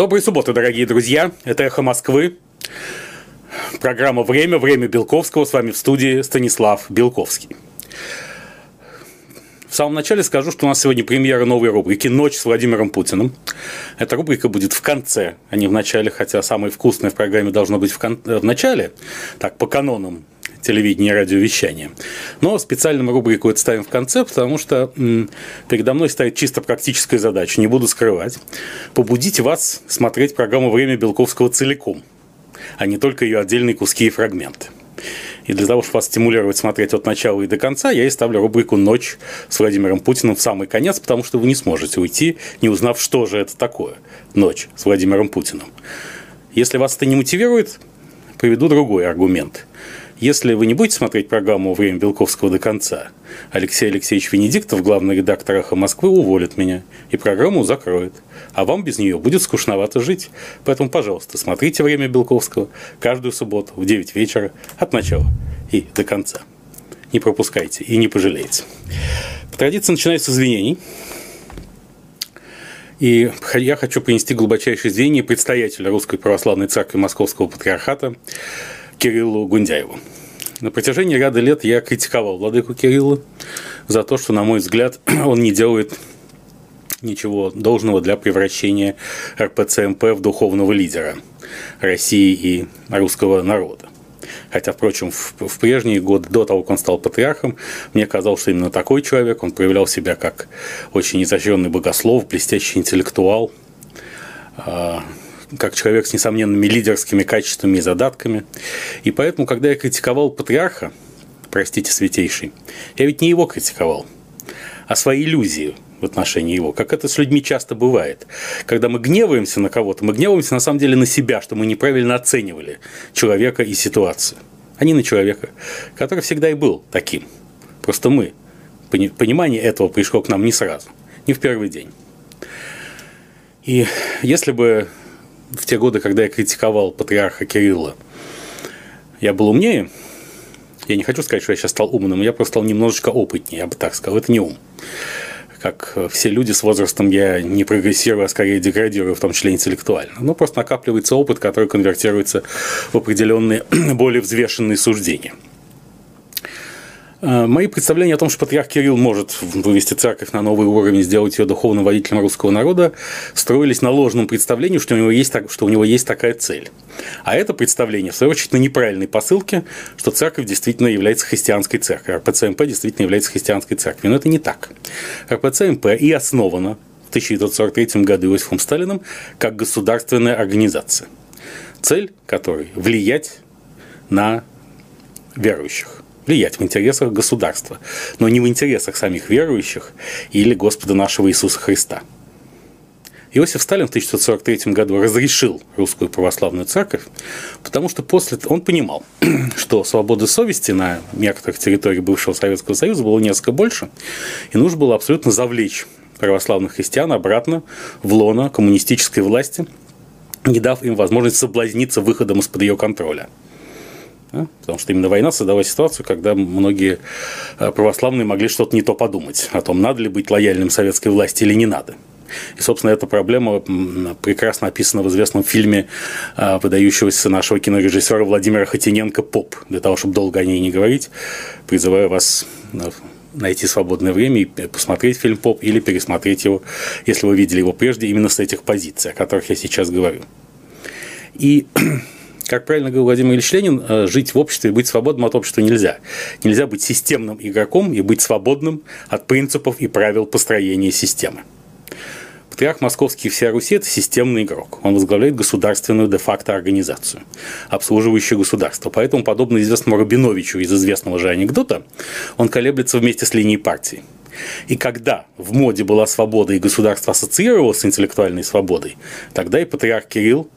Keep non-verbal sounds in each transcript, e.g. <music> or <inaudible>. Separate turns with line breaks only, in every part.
Доброй субботы, дорогие друзья. Это «Эхо Москвы». Программа «Время», «Время Белковского». С вами в студии Станислав Белковский. В самом начале скажу, что у нас сегодня премьера новой рубрики «Ночь с Владимиром Путиным». Эта рубрика будет в конце, а не в начале, хотя самое вкусное в программе должно быть в, кон... в начале, так, по канонам телевидения и радиовещания. Но специальную рубрику это ставим в конце, потому что м, передо мной стоит чисто практическая задача, не буду скрывать, побудить вас смотреть программу «Время Белковского» целиком, а не только ее отдельные куски и фрагменты. И для того, чтобы вас стимулировать смотреть от начала и до конца, я и ставлю рубрику «Ночь» с Владимиром Путиным в самый конец, потому что вы не сможете уйти, не узнав, что же это такое «Ночь» с Владимиром Путиным. Если вас это не мотивирует, приведу другой аргумент. Если вы не будете смотреть программу «Время Белковского» до конца, Алексей Алексеевич Венедиктов, главный редактор «Эхо Москвы», уволит меня и программу закроет. А вам без нее будет скучновато жить. Поэтому, пожалуйста, смотрите «Время Белковского» каждую субботу в 9 вечера от начала и до конца. Не пропускайте и не пожалеете. По традиции начинается с извинений. И я хочу принести глубочайшее извинение предстоятеля Русской Православной Церкви Московского Патриархата Кириллу Гундяеву. На протяжении ряда лет я критиковал владыку Кирилла за то, что, на мой взгляд, <clears throat> он не делает ничего должного для превращения РПЦМП в духовного лидера России и русского народа. Хотя, впрочем, в, в прежние годы, до того, как он стал патриархом, мне казалось, что именно такой человек, он проявлял себя как очень изощренный богослов, блестящий интеллектуал, а, как человек с несомненными лидерскими качествами и задатками. И поэтому, когда я критиковал патриарха, простите, святейший, я ведь не его критиковал, а свои иллюзии в отношении его, как это с людьми часто бывает. Когда мы гневаемся на кого-то, мы гневаемся на самом деле на себя, что мы неправильно оценивали человека и ситуацию, а не на человека, который всегда и был таким. Просто мы, понимание этого пришло к нам не сразу, не в первый день. И если бы в те годы, когда я критиковал патриарха Кирилла, я был умнее. Я не хочу сказать, что я сейчас стал умным, я просто стал немножечко опытнее, я бы так сказал. Это не ум. Как все люди с возрастом я не прогрессирую, а скорее деградирую, в том числе интеллектуально. Но просто накапливается опыт, который конвертируется в определенные <clears throat> более взвешенные суждения – Э, мои представления о том, что патриарх Кирилл может вывести церковь на новый уровень, сделать ее духовным водителем русского народа, строились на ложном представлении, что у него есть, что у него есть такая цель. А это представление, в свою очередь, на неправильной посылке, что церковь действительно является христианской церковью, РПЦМП действительно является христианской церковью. Но это не так. РПЦМП и основана в 1943 году Иосифом Сталиным как государственная организация, цель которой – влиять на верующих влиять в интересах государства, но не в интересах самих верующих или Господа нашего Иисуса Христа. Иосиф Сталин в 1943 году разрешил русскую православную церковь, потому что после он понимал, <clears throat> что свободы совести на некоторых территориях бывшего Советского Союза было несколько больше, и нужно было абсолютно завлечь православных христиан обратно в лоно коммунистической власти, не дав им возможность соблазниться выходом из-под ее контроля – да? Потому что именно война создала ситуацию, когда многие э, православные могли что-то не то подумать о том, надо ли быть лояльным советской власти или не надо. И, собственно, эта проблема прекрасно описана в известном фильме э, выдающегося нашего кинорежиссера Владимира Хотиненко «Поп». Для того, чтобы долго о ней не говорить, призываю вас э, найти свободное время и посмотреть фильм «Поп» или пересмотреть его, если вы видели его прежде, именно с этих позиций, о которых я сейчас говорю. И как правильно говорил Владимир Ильич Ленин, э, жить в обществе и быть свободным от общества нельзя. Нельзя быть системным игроком и быть свободным от принципов и правил построения системы. Патриарх Московский и вся Руси – это системный игрок. Он возглавляет государственную де-факто организацию, обслуживающую государство. Поэтому, подобно известному Рабиновичу из известного же анекдота, он колеблется вместе с линией партии. И когда в моде была свобода и государство ассоциировалось с интеллектуальной свободой, тогда и патриарх Кирилл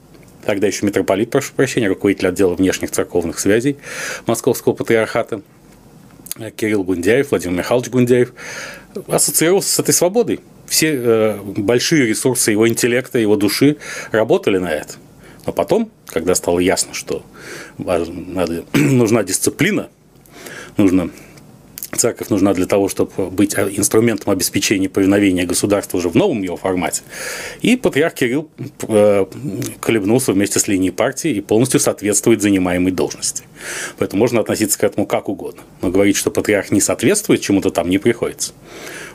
тогда еще митрополит, прошу прощения, руководитель отдела внешних церковных связей Московского патриархата, э, Кирилл Гундяев, Владимир Михайлович Гундяев, ассоциировался с этой свободой. Все э, большие ресурсы его интеллекта, его души работали на это. Но потом, когда стало ясно, что надо, <clears throat> нужна дисциплина, нужно Церковь нужна для того, чтобы быть инструментом обеспечения повиновения государства уже в новом его формате. И патриарх Кирилл э, колебнулся вместе с линией партии и полностью соответствует занимаемой должности. Поэтому можно относиться к этому как угодно. Но говорить, что патриарх не соответствует чему-то там не приходится.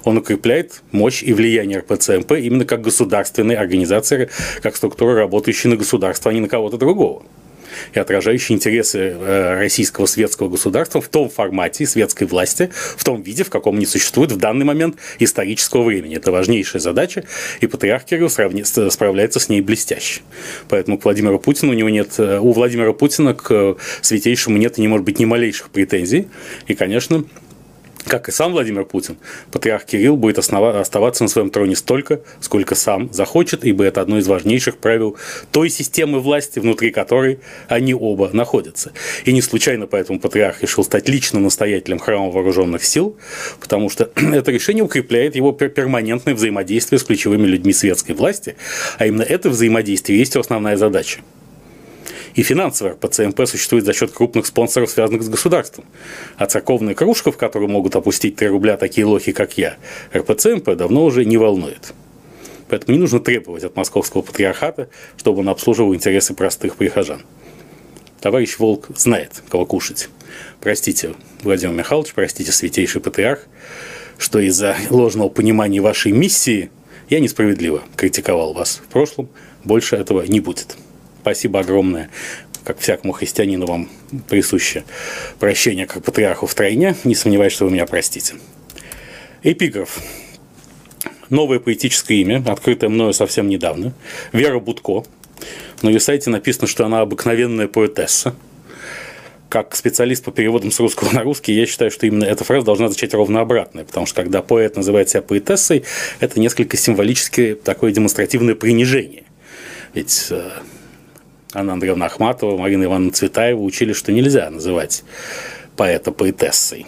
Он укрепляет мощь и влияние РПЦМП именно как государственной организации, как структура, работающей на государство, а не на кого-то другого и отражающий интересы э, российского светского государства в том формате светской власти, в том виде, в каком они существуют в данный момент исторического времени. Это важнейшая задача, и патриарх Кирилл справляется с ней блестяще. Поэтому к Владимиру Путину у него нет, э, у Владимира Путина к святейшему нет и не может быть ни малейших претензий. И, конечно, как и сам Владимир Путин, патриарх Кирилл будет основа- оставаться на своем троне столько, сколько сам захочет, ибо это одно из важнейших правил той системы власти, внутри которой они оба находятся. И не случайно поэтому патриарх решил стать лично настоятелем храма вооруженных сил, потому что <clears throat> это решение укрепляет его перманентное взаимодействие с ключевыми людьми светской власти, а именно это взаимодействие есть его основная задача. И финансово РПЦМП существует за счет крупных спонсоров, связанных с государством. А церковная кружка, в которую могут опустить 3 рубля такие лохи, как я, РПЦМП давно уже не волнует. Поэтому не нужно требовать от московского патриархата, чтобы он обслуживал интересы простых прихожан. Товарищ Волк знает, кого кушать. Простите, Владимир Михайлович, простите, святейший патриарх, что из-за ложного понимания вашей миссии я несправедливо критиковал вас в прошлом. Больше этого не будет. Спасибо огромное. Как всякому христианину вам присуще прощение как патриарху в тройне. Не сомневаюсь, что вы меня простите. Эпиграф. Новое поэтическое имя, открытое мною совсем недавно. Вера Будко. На ее сайте написано, что она обыкновенная поэтесса. Как специалист по переводам с русского на русский, я считаю, что именно эта фраза должна звучать ровно обратно, потому что когда поэт называет себя поэтессой, это несколько символическое такое демонстративное принижение. Ведь э, Анна Андреевна Ахматова, Марина Ивановна Цветаева учили, что нельзя называть поэта поэтессой.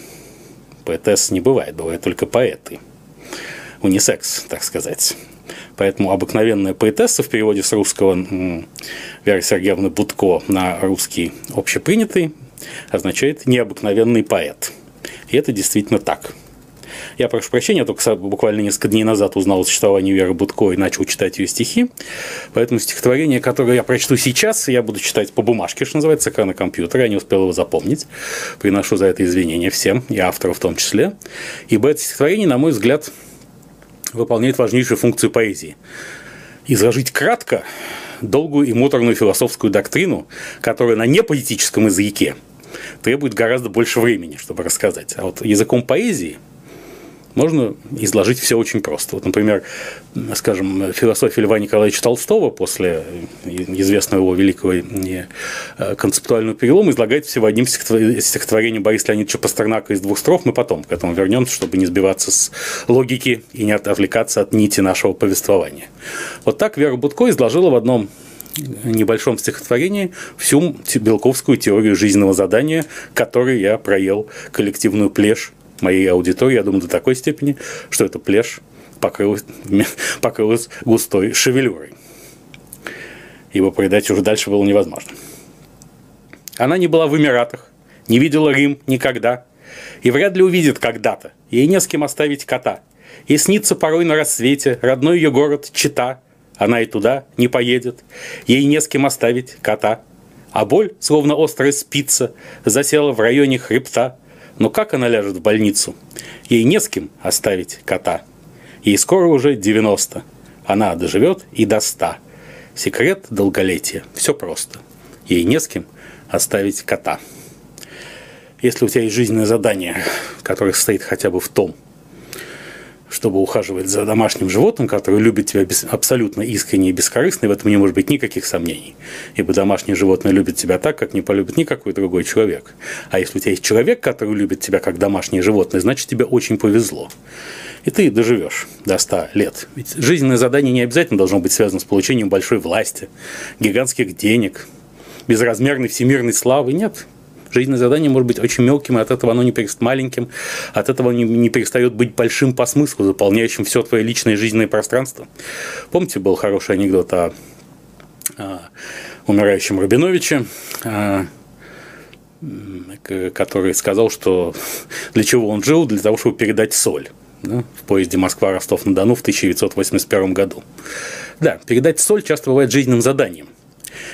Поэтесс не бывает, бывают только поэты. Унисекс, так сказать. Поэтому обыкновенная поэтесса в переводе с русского Вера Сергеевна Будко на русский общепринятый означает необыкновенный поэт. И это действительно так. Я прошу прощения, я только буквально несколько дней назад узнал о существовании Веры Будко и начал читать ее стихи. Поэтому стихотворение, которое я прочту сейчас, я буду читать по бумажке, что называется, экрана компьютера. Я не успел его запомнить. Приношу за это извинения всем, и автору в том числе. Ибо это стихотворение, на мой взгляд, выполняет важнейшую функцию поэзии. Изложить кратко долгую и муторную философскую доктрину, которая на неполитическом языке требует гораздо больше времени, чтобы рассказать. А вот языком поэзии – можно изложить все очень просто. Вот, например, скажем, философия Льва Николаевича Толстого после известного его великого э, концептуального перелома излагает всего одним стихотворением Бориса Леонидовича Пастернака из двух строф. Мы потом к этому вернемся, чтобы не сбиваться с логики и не отвлекаться от нити нашего повествования. Вот так Вера Будко изложила в одном небольшом стихотворении всю белковскую теорию жизненного задания, которой я проел коллективную плешь моей аудитории, я думаю, до такой степени, что эта плешь покрылась, <laughs> покрылась густой шевелюрой. Его передать уже дальше было невозможно. Она не была в Эмиратах, не видела Рим никогда, и вряд ли увидит когда-то. Ей не с кем оставить кота. И снится порой на рассвете родной ее город Чита. Она и туда не поедет. Ей не с кем оставить кота. А боль, словно острая спица, засела в районе хребта – но как она ляжет в больницу? Ей не с кем оставить кота. Ей скоро уже 90. Она доживет и до 100. Секрет долголетия. Все просто. Ей не с кем оставить кота. Если у тебя есть жизненное задание, которое состоит хотя бы в том, чтобы ухаживать за домашним животным, который любит тебя без, абсолютно искренне и бескорыстно, и в этом не может быть никаких сомнений. Ибо домашнее животное любит тебя так, как не полюбит никакой другой человек. А если у тебя есть человек, который любит тебя как домашнее животное, значит тебе очень повезло. И ты доживешь до 100 лет. Ведь жизненное задание не обязательно должно быть связано с получением большой власти, гигантских денег, безразмерной всемирной славы. Нет, Жизненное задание может быть очень мелким, и от этого оно не перестает маленьким, от этого не, не перестает быть большим по смыслу, заполняющим все твое личное жизненное пространство. Помните, был хороший анекдот о, о умирающем Рабиновиче, о который сказал, что для чего он жил, для того, чтобы передать соль да, в поезде Москва-Ростов-на-Дону в 1981 году. Да, передать соль часто бывает жизненным заданием.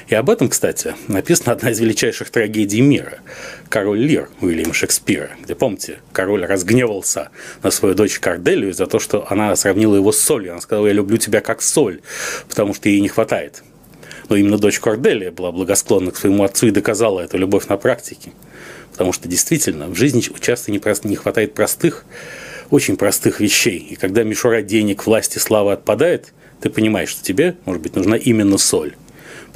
И об этом, кстати, написана одна из величайших трагедий мира – «Король Лир» Уильяма Шекспира, где, помните, король разгневался на свою дочь Корделию за то, что она сравнила его с солью. Она сказала, я люблю тебя как соль, потому что ей не хватает. Но именно дочь Корделия была благосклонна к своему отцу и доказала эту любовь на практике. Потому что действительно в жизни часто не, хватает простых, очень простых вещей. И когда мишура денег, власти, славы отпадает, ты понимаешь, что тебе, может быть, нужна именно соль.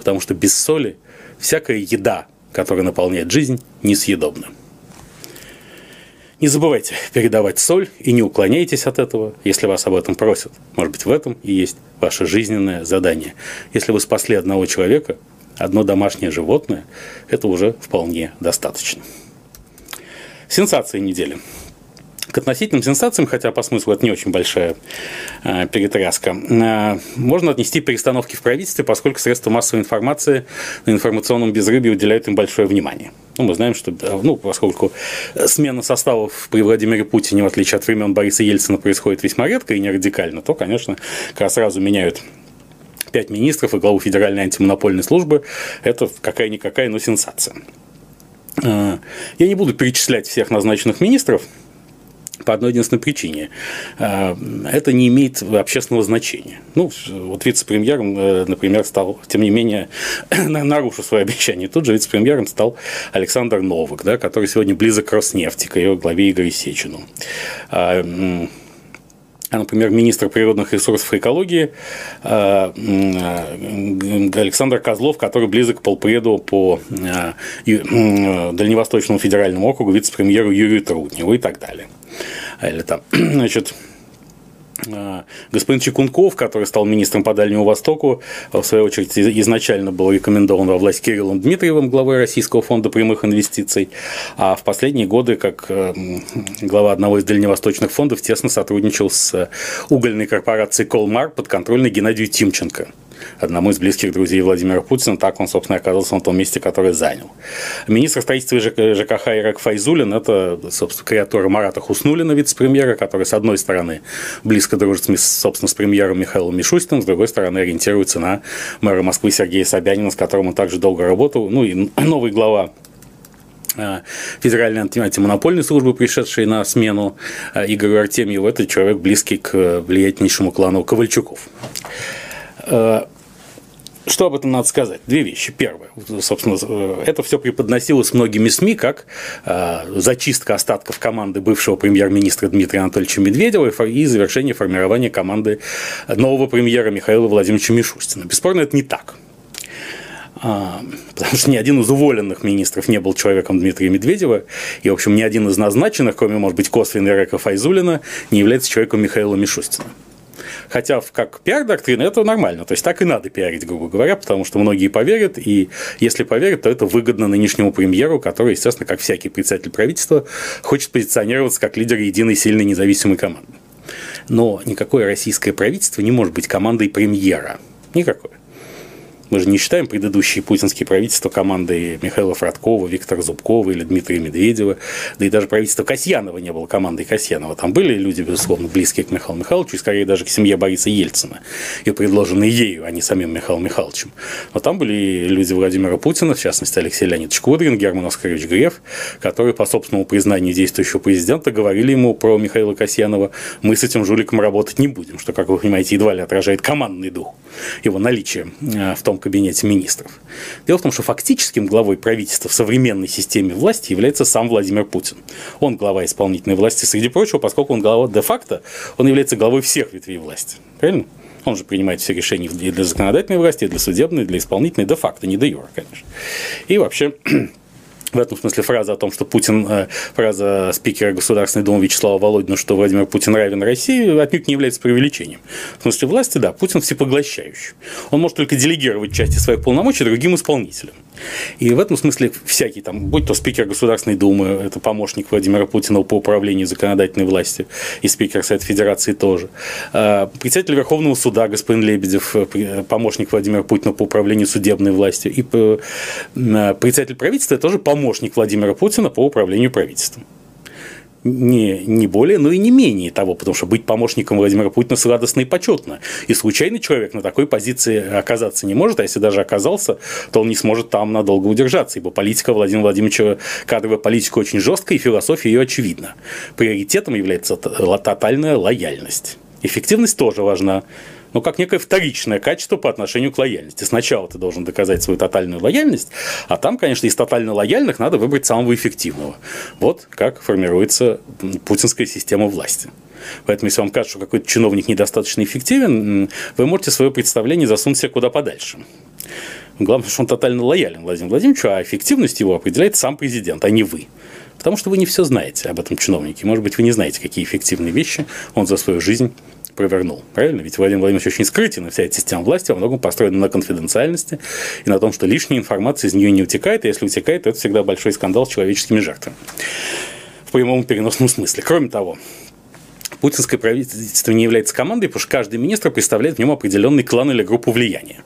Потому что без соли всякая еда, которая наполняет жизнь, несъедобна. Не забывайте передавать соль и не уклоняйтесь от этого, если вас об этом просят. Может быть, в этом и есть ваше жизненное задание. Если вы спасли одного человека, одно домашнее животное, это уже вполне достаточно. Сенсации недели. К относительным сенсациям, хотя по смыслу это не очень большая э, перетряска, э, можно отнести перестановки в правительстве, поскольку средства массовой информации на информационном безрыбье уделяют им большое внимание. Ну, мы знаем, что, ну, поскольку смена составов при Владимире Путине, в отличие от времен Бориса Ельцина, происходит весьма редко и не радикально, то, конечно, как сразу меняют пять министров и главу Федеральной антимонопольной службы. Это какая-никакая, но сенсация. Э, я не буду перечислять всех назначенных министров, по одной единственной причине. Э, это не имеет общественного значения. Ну, вот вице-премьером, э, например, стал, тем не менее, <clears throat> нарушив свое обещание, тут же вице-премьером стал Александр Новак, да, который сегодня близок к Роснефти, к ее главе Игорю Сечину. А, а, например, министр природных ресурсов и экологии а, Александр Козлов, который близок к полпреду по Дальневосточному федеральному округу, вице-премьеру Юрию Трудневу и так далее. Или там, <clears throat> значит, а, Господин Чекунков, который стал министром по Дальнему Востоку, в свою очередь изначально был рекомендован во власть Кириллом Дмитриевым, главой Российского фонда прямых инвестиций, а в последние годы, как э, глава одного из дальневосточных фондов, тесно сотрудничал с угольной корпорацией «Колмар» подконтрольной Геннадию Тимченко одному из близких друзей Владимира Путина. Так он, собственно, оказался на том месте, которое занял. Министр строительства и ЖКХ Ирак Файзулин – это, собственно, креатура Марата Хуснулина, вице-премьера, который, с одной стороны, близко дружит, собственно, с премьером Михаилом Мишустиным, с другой стороны, ориентируется на мэра Москвы Сергея Собянина, с которым он также долго работал. Ну и <clears throat> новый глава э, Федеральной антимонопольной службы, пришедшей на смену э, Игорю Артемьеву, это человек близкий к влиятельнейшему клану Ковальчуков. Э, что об этом надо сказать? Две вещи. Первое, собственно, э, это все преподносилось многими СМИ как э, зачистка остатков команды бывшего премьер-министра Дмитрия Анатольевича Медведева и завершение формирования команды нового премьера Михаила Владимировича Мишустина. Бесспорно, это не так. А, потому что ни один из уволенных министров не был человеком Дмитрия Медведева, и, в общем, ни один из назначенных, кроме, может быть, косвенного Река Файзулина, не является человеком Михаила Мишустина. Хотя как пиар-доктрина это нормально. То есть так и надо пиарить, грубо говоря, потому что многие поверят, и если поверят, то это выгодно нынешнему премьеру, который, естественно, как всякий председатель правительства, хочет позиционироваться как лидер единой сильной независимой команды. Но никакое российское правительство не может быть командой премьера. Никакое. Мы же не считаем предыдущие путинские правительства командой Михаила Фродкова, Виктора Зубкова или Дмитрия Медведева, да и даже правительство Касьянова не было командой Касьянова. Там были люди, безусловно, близкие к Михаилу Михайловичу, и скорее даже к семье Бориса Ельцина, и предложенные ею, а не самим Михаилом Михайловичем. Но там были люди Владимира Путина, в частности, Алексей Леонидович Кудрин, Герман Оскарович Греф, которые по собственному признанию действующего президента говорили ему про Михаила Касьянова, мы с этим жуликом работать не будем, что, как вы понимаете, едва ли отражает командный дух, его наличие э, в том кабинете министров. Дело в том, что фактическим главой правительства в современной системе власти является сам Владимир Путин. Он глава исполнительной власти, среди прочего, поскольку он глава де-факто, он является главой всех ветвей власти. Правильно? Он же принимает все решения и для законодательной власти, и для судебной, и для исполнительной, де-факто, не де-юра, конечно. И вообще <clears throat> в этом смысле фраза о том, что Путин, э, фраза спикера Государственной Думы Вячеслава Володина, что Владимир Путин равен России, отнюдь не является преувеличением. В смысле власти, да, Путин всепоглощающий. Он может только делегировать части своих полномочий другим исполнителям. И в этом смысле всякий там, будь то спикер Государственной Думы, это помощник Владимира Путина по управлению законодательной властью, и спикер Совета Федерации тоже. А, председатель Верховного Суда господин Лебедев, э, помощник Владимира Путина по управлению судебной властью, и э, председатель правительства тоже помощник Владимира Путина по управлению правительством не, не более, но и не менее того, потому что быть помощником Владимира Путина сладостно и почетно. И случайный человек на такой позиции оказаться не может, а если даже оказался, то он не сможет там надолго удержаться, ибо политика Владимира Владимировича, кадровая политика очень жесткая, и философия ее очевидна. Приоритетом является тотальная лояльность. Эффективность тоже важна но как некое вторичное качество по отношению к лояльности. Сначала ты должен доказать свою тотальную лояльность, а там, конечно, из тотально лояльных надо выбрать самого эффективного. Вот как формируется путинская система власти. Поэтому, если вам кажется, что какой-то чиновник недостаточно эффективен, вы можете свое представление засунуть себе куда подальше. Главное, что он тотально лоялен Владимиру Владимировичу, а эффективность его определяет сам президент, а не вы. Потому что вы не все знаете об этом чиновнике. Может быть, вы не знаете, какие эффективные вещи он за свою жизнь провернул. Правильно? Ведь Владимир Владимирович очень скрытен, и вся эта система власти во многом построена на конфиденциальности и на том, что лишняя информация из нее не утекает, и если утекает, то это всегда большой скандал с человеческими жертвами. В прямом переносном смысле. Кроме того, путинское правительство не является командой, потому что каждый министр представляет в нем определенный клан или группу влияния.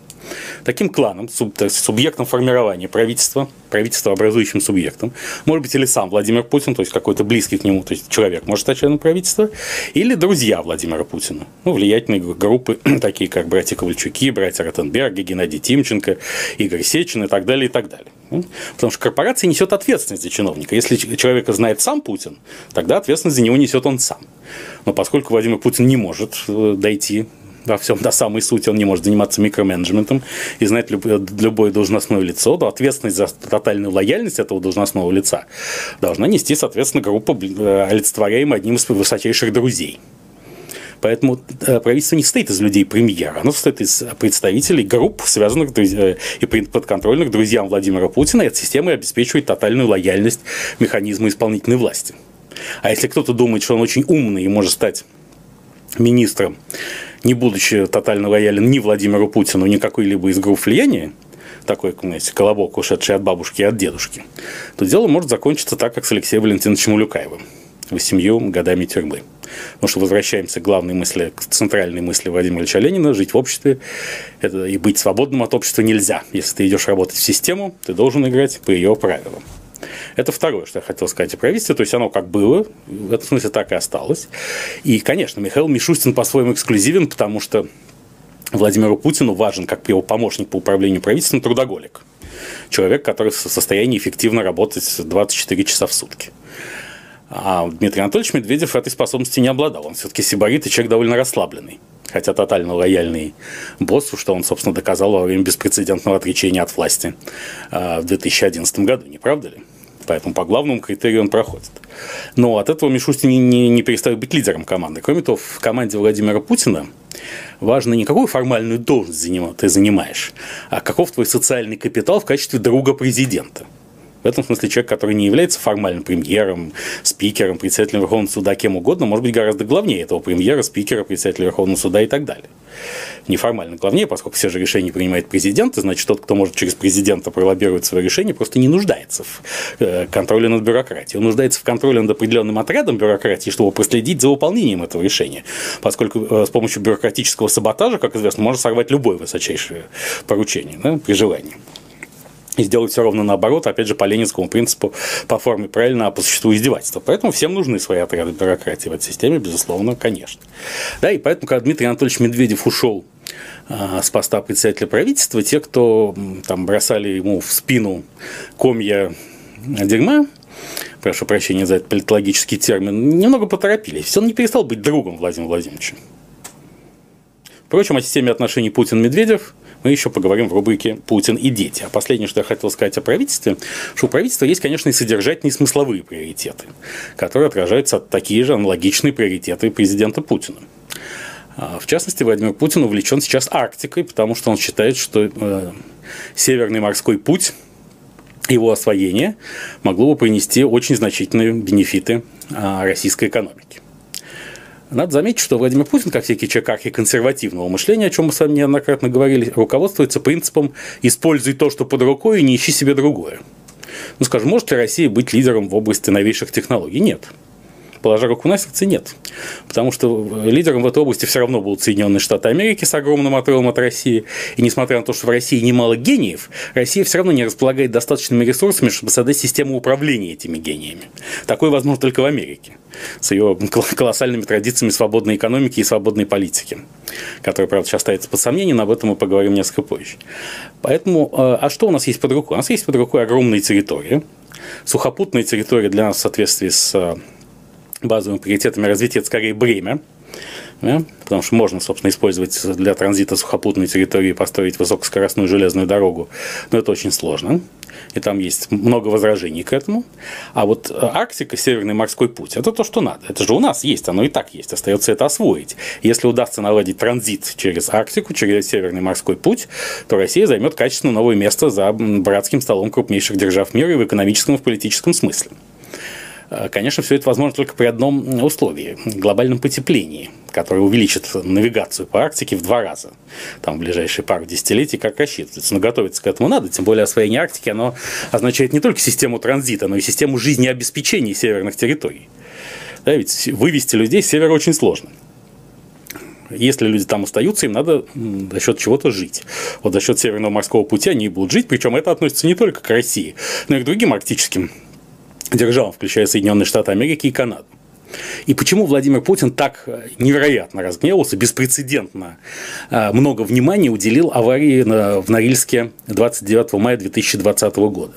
Таким кланом, суб, субъектом формирования правительства, правительство образующим субъектом, может быть или сам Владимир Путин, то есть какой-то близкий к нему, то есть человек может стать членом правительства, или друзья Владимира Путина, ну, влиятельные группы, <clears throat> такие как братья Ковальчуки, братья Ротенберги, Геннадий Тимченко, Игорь Сечин и так далее, и так далее. Ну, потому что корпорация несет ответственность за чиновника. Если человека знает сам Путин, тогда ответственность за него несет он сам. Но поскольку Владимир Путин не может э, дойти во всем до самой сути, он не может заниматься микроменеджментом и знать любое, любое должностное лицо, то ответственность за тотальную лояльность этого должностного лица должна нести, соответственно, группа, э, олицетворяемая одним из высочайших друзей. Поэтому э, правительство не состоит из людей премьера, оно состоит из представителей групп, связанных э, и подконтрольных друзьям Владимира Путина, и эта система обеспечивает тотальную лояльность механизма исполнительной власти. А если кто-то думает, что он очень умный и может стать министром не будучи тотально лоялен ни Владимиру Путину, ни какой-либо из групп влияния, такой, знаете, колобок, ушедший от бабушки и от дедушки, то дело может закончиться так, как с Алексеем Валентиновичем Улюкаевым восемью годами тюрьмы. Потому что возвращаемся к главной мысли, к центральной мысли Владимира Ильича Ленина, жить в обществе это, и быть свободным от общества нельзя. Если ты идешь работать в систему, ты должен играть по ее правилам. Это второе, что я хотел сказать о правительстве. То есть оно как было, в этом смысле так и осталось. И, конечно, Михаил Мишустин по-своему эксклюзивен, потому что Владимиру Путину важен как его помощник по управлению правительством трудоголик. Человек, который в состоянии эффективно работать 24 часа в сутки. А Дмитрий Анатольевич Медведев этой способности не обладал. Он все-таки сибарит и человек довольно расслабленный. Хотя тотально лояльный боссу, что он, собственно, доказал во время беспрецедентного отречения от власти а, в 2011 году, не правда ли? Поэтому по главному критерию он проходит. Но от этого Мишустин не, не, не перестает быть лидером команды. Кроме того, в команде Владимира Путина важно не какую формальную должность ты занимаешь, а каков твой социальный капитал в качестве друга президента. В этом смысле человек, который не является формальным премьером, спикером, председателем Верховного суда, кем угодно, может быть гораздо главнее этого премьера, спикера, председателя Верховного суда и так далее. Неформально главнее, поскольку все же решения принимает президент, и значит тот, кто может через президента пролоббировать свое решение, просто не нуждается в э, контроле над бюрократией. Он нуждается в контроле над определенным отрядом бюрократии, чтобы проследить за выполнением этого решения. Поскольку э, с помощью бюрократического саботажа, как известно, можно сорвать любое высочайшее поручение да, при желании и сделать все ровно наоборот, опять же, по ленинскому принципу, по форме правильно, а по существу издевательства. Поэтому всем нужны свои отряды бюрократии в этой системе, безусловно, конечно. Да, и поэтому, когда Дмитрий Анатольевич Медведев ушел а, с поста председателя правительства, те, кто там бросали ему в спину комья дерьма, прошу прощения за этот политологический термин, немного поторопились. Он не перестал быть другом Владимира Владимировича. Впрочем, о системе отношений Путин-Медведев мы еще поговорим в рубрике «Путин и дети». А последнее, что я хотел сказать о правительстве, что у правительства есть, конечно, и содержательные и смысловые приоритеты, которые отражаются от такие же аналогичные приоритеты президента Путина. А, в частности, Владимир Путин увлечен сейчас Арктикой, потому что он считает, что э, Северный морской путь его освоение могло бы принести очень значительные бенефиты а, российской экономике. Надо заметить, что Владимир Путин, как всякий человек консервативного мышления, о чем мы с вами неоднократно говорили, руководствуется принципом «используй то, что под рукой, и не ищи себе другое». Ну, скажем, может ли Россия быть лидером в области новейших технологий? Нет положа руку на сердце, нет. Потому что лидером в этой области все равно будут Соединенные Штаты Америки с огромным отрывом от России. И несмотря на то, что в России немало гениев, Россия все равно не располагает достаточными ресурсами, чтобы создать систему управления этими гениями. Такое возможно только в Америке с ее колоссальными традициями свободной экономики и свободной политики, которая, правда, сейчас ставится под сомнение, но об этом мы поговорим несколько позже. Поэтому, э, а что у нас есть под рукой? У нас есть под рукой огромные территории, сухопутные территории для нас в соответствии с э, базовыми приоритетами развития это скорее бремя, да? потому что можно, собственно, использовать для транзита сухопутной территории построить высокоскоростную железную дорогу, но это очень сложно, и там есть много возражений к этому. А вот э, Арктика, Северный морской путь, это то, что надо. Это же у нас есть, оно и так есть, остается это освоить. Если удастся наладить транзит через Арктику, через Северный морской путь, то Россия займет качественно новое место за братским столом крупнейших держав мира и в экономическом и в политическом смысле. Э, конечно, все это возможно только при одном условии – глобальном потеплении, которое увеличит навигацию по Арктике в два раза там, в ближайшие пару десятилетий, как рассчитывается. Но готовиться к этому надо, тем более освоение Арктики, оно означает не только систему транзита, но и систему жизнеобеспечения северных территорий. Да, ведь вывести людей с севера очень сложно. Если люди там остаются, им надо за счет чего-то жить. Вот за счет Северного морского пути они будут жить, причем это относится не только к России, но и к другим арктическим державам, включая Соединенные Штаты Америки и Канаду. И почему Владимир Путин так невероятно разгневался, беспрецедентно э, много внимания уделил аварии в Норильске 29 мая 2020 года?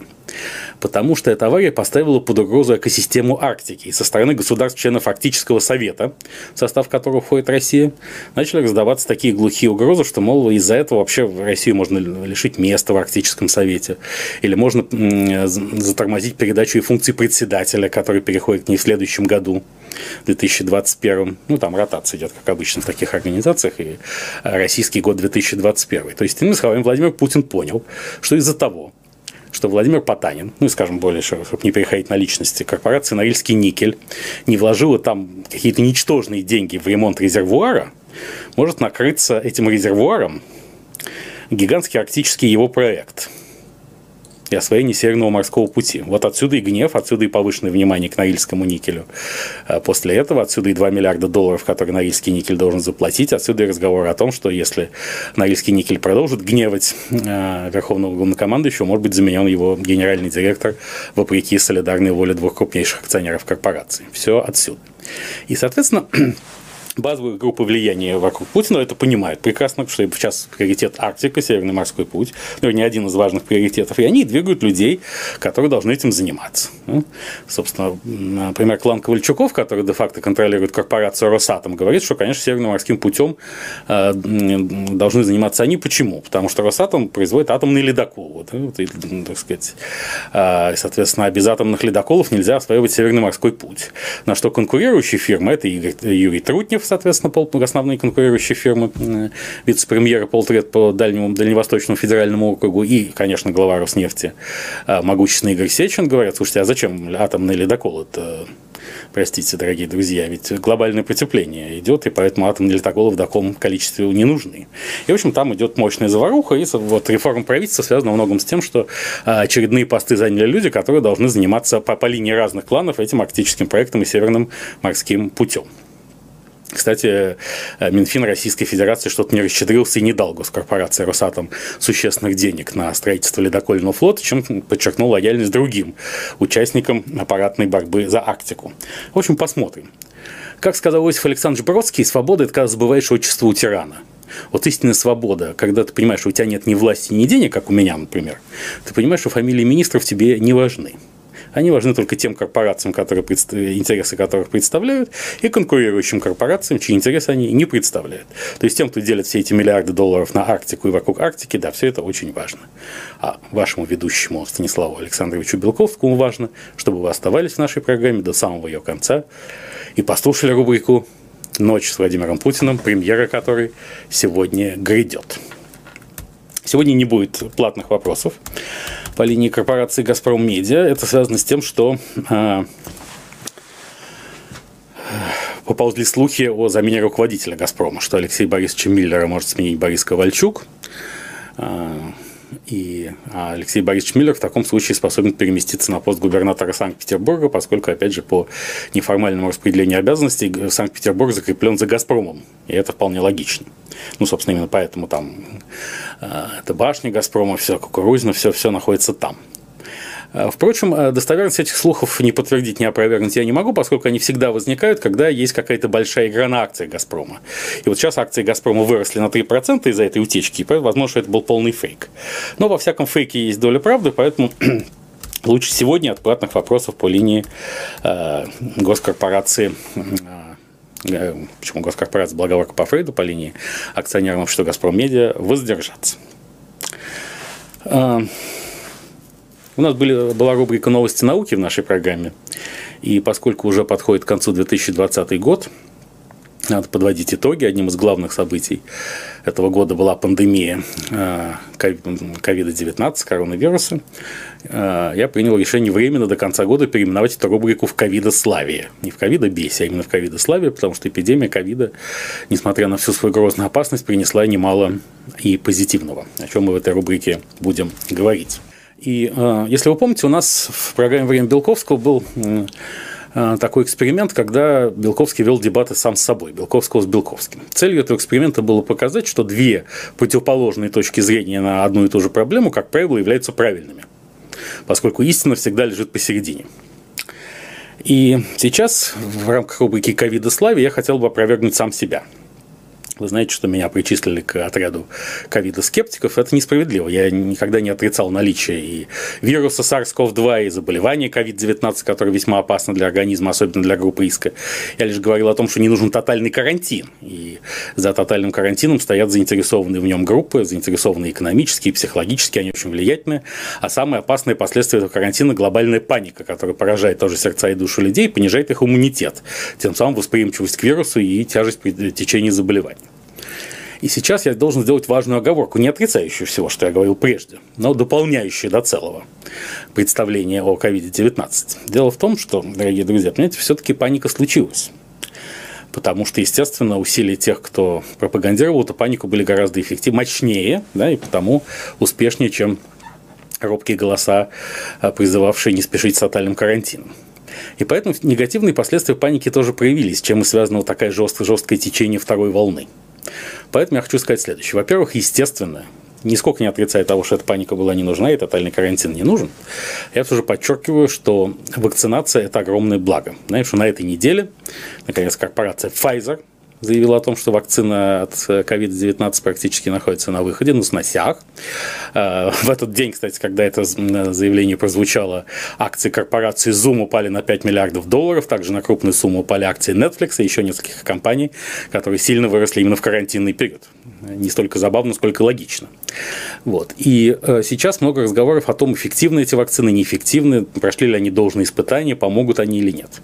Потому что эта авария поставила под угрозу экосистему Арктики. И со стороны государств-членов Арктического совета, в состав которого входит Россия, начали раздаваться такие глухие угрозы, что, мол, из-за этого вообще Россию можно лишить места в Арктическом совете. Или можно затормозить передачу и функции председателя, который переходит к ней в следующем году. 2021. Ну, там ротация идет, как обычно в таких организациях, и российский год 2021. То есть, иными словами, Владимир Путин понял, что из-за того, что Владимир Потанин, ну, скажем более, чтобы не переходить на личности, корпорация «Норильский никель» не вложила там какие-то ничтожные деньги в ремонт резервуара, может накрыться этим резервуаром гигантский арктический его проект – и освоение Северного морского пути. Вот отсюда и гнев, отсюда и повышенное внимание к Норильскому никелю. А после этого отсюда и 2 миллиарда долларов, которые Норильский никель должен заплатить, отсюда и разговор о том, что если Норильский никель продолжит гневать э, Верховного главнокомандующего, может быть заменен его генеральный директор вопреки солидарной воле двух крупнейших акционеров корпорации. Все отсюда. И, соответственно, <clears throat> базовые группы влияния вокруг Путина это понимают прекрасно, что сейчас приоритет Арктика, Северный морской путь, ну, не один из важных приоритетов, и они двигают людей, которые должны этим заниматься. Ну, собственно, например, клан Ковальчуков, который де-факто контролирует корпорацию Росатом, говорит, что, конечно, Северным морским путем э, должны заниматься они. Почему? Потому что Росатом производит атомный ледокол. Вот, вот, и, так сказать, э, соответственно, без атомных ледоколов нельзя осваивать Северный морской путь. На что конкурирующие фирмы, это Игорь, Юрий Трутнев, соответственно, пол, основные конкурирующие фирмы, вице-премьера Полтред по Дальнему, Дальневосточному федеральному округу и, конечно, глава Роснефти, э, могущественный Игорь Сечин, говорят, слушайте, а зачем атомный ледокол? Это простите, дорогие друзья, ведь глобальное потепление идет, и поэтому атомные ледоколы в таком количестве не нужны. И, в общем, там идет мощная заваруха, и вот реформа правительства связана во многом с тем, что а, очередные посты заняли люди, которые должны заниматься по, по линии разных кланов этим арктическим проектом и северным морским путем. Кстати, э, Минфин Российской Федерации что-то не расщедрился и не дал госкорпорации «Росатом» существенных денег на строительство ледокольного флота, чем подчеркнул лояльность другим участникам аппаратной борьбы за Арктику. В общем, посмотрим. Как сказал Иосиф Александрович Бродский, свобода – это когда забываешь отчество у тирана. Вот истинная свобода, когда ты понимаешь, что у тебя нет ни власти, ни денег, как у меня, например, ты понимаешь, что фамилии министров тебе не важны. Они важны только тем корпорациям, которые, интересы которых представляют, и конкурирующим корпорациям, чьи интересы они не представляют. То есть тем, кто делит все эти миллиарды долларов на Арктику и вокруг Арктики, да, все это очень важно. А вашему ведущему Станиславу Александровичу Белковскому важно, чтобы вы оставались в нашей программе до самого ее конца и послушали рубрику «Ночь с Владимиром Путиным», премьера которой сегодня грядет. Сегодня не будет платных вопросов по линии корпорации «Газпром Медиа». Это связано с тем, что а, поползли слухи о замене руководителя «Газпрома», что Алексей Борисовича Миллера может сменить Борис Ковальчук. А, и Алексей Борисович Миллер в таком случае способен переместиться на пост губернатора Санкт-Петербурга, поскольку, опять же, по неформальному распределению обязанностей Санкт-Петербург закреплен за «Газпромом». И это вполне логично. Ну, собственно, именно поэтому там э, это башня «Газпрома», все кукурузно, все, все находится там. Э, впрочем, э, достоверность этих слухов не подтвердить, не опровергнуть я не могу, поскольку они всегда возникают, когда есть какая-то большая игра на акции «Газпрома». И вот сейчас акции «Газпрома» выросли на 3% из-за этой утечки, и возможно, что это был полный фейк. Но во всяком фейке есть доля правды, поэтому <clears throat> лучше сегодня от платных вопросов по линии э, госкорпорации почему госкорпорация Благоварка по Фрейду по линии акционерного общества «Газпром Медиа» воздержаться. У нас были, была рубрика «Новости науки» в нашей программе. И поскольку уже подходит к концу 2020 год, надо подводить итоги. Одним из главных событий этого года была пандемия COVID-19, э, коронавируса. Э, я принял решение временно до конца года переименовать эту рубрику в ковидославие. Не в ковидобесе, а именно в ковидославие, потому что эпидемия ковида, несмотря на всю свою грозную опасность, принесла немало и позитивного, о чем мы в этой рубрике будем говорить. И э, если вы помните, у нас в программе «Время Белковского» был э, такой эксперимент, когда Белковский вел дебаты сам с собой, Белковского с Белковским. Целью этого эксперимента было показать, что две противоположные точки зрения на одну и ту же проблему, как правило, являются правильными, поскольку истина всегда лежит посередине. И сейчас в рамках рубрики «Ковида славе» я хотел бы опровергнуть сам себя – вы знаете, что меня причислили к отряду ковида-скептиков. Это несправедливо. Я никогда не отрицал наличие и вируса SARS-CoV-2, и заболевания COVID-19, которые весьма опасны для организма, особенно для группы риска. Я лишь говорил о том, что не нужен тотальный карантин. И за тотальным карантином стоят заинтересованные в нем группы, заинтересованные экономически и психологически, они очень влиятельны. А самые опасные последствия этого карантина – глобальная паника, которая поражает тоже сердца и души людей, понижает их иммунитет, тем самым восприимчивость к вирусу и тяжесть при течении заболеваний. И сейчас я должен сделать важную оговорку, не отрицающую всего, что я говорил прежде, но дополняющую до целого представление о COVID-19. Дело в том, что, дорогие друзья, понимаете, все-таки паника случилась. Потому что, естественно, усилия тех, кто пропагандировал эту панику, были гораздо эффективнее, мощнее, да, и потому успешнее, чем робкие голоса, а, призывавшие не спешить с тотальным карантином. И поэтому негативные последствия паники тоже проявились, чем и связано вот такое жесткое, жесткое течение второй волны. Поэтому я хочу сказать следующее. Во-первых, естественно, нисколько не отрицая того, что эта паника была не нужна и тотальный карантин не нужен, я все же подчеркиваю, что вакцинация – это огромное благо. Знаешь, что на этой неделе, наконец, корпорация Pfizer – заявила о том, что вакцина от COVID-19 практически находится на выходе, на сносях. Э, в этот день, кстати, когда это заявление прозвучало, акции корпорации Zoom упали на 5 миллиардов долларов, также на крупную сумму упали акции Netflix и еще нескольких компаний, которые сильно выросли именно в карантинный период. Не столько забавно, сколько логично. Вот. И э, сейчас много разговоров о том, эффективны эти вакцины, неэффективны, прошли ли они должные испытания, помогут они или нет.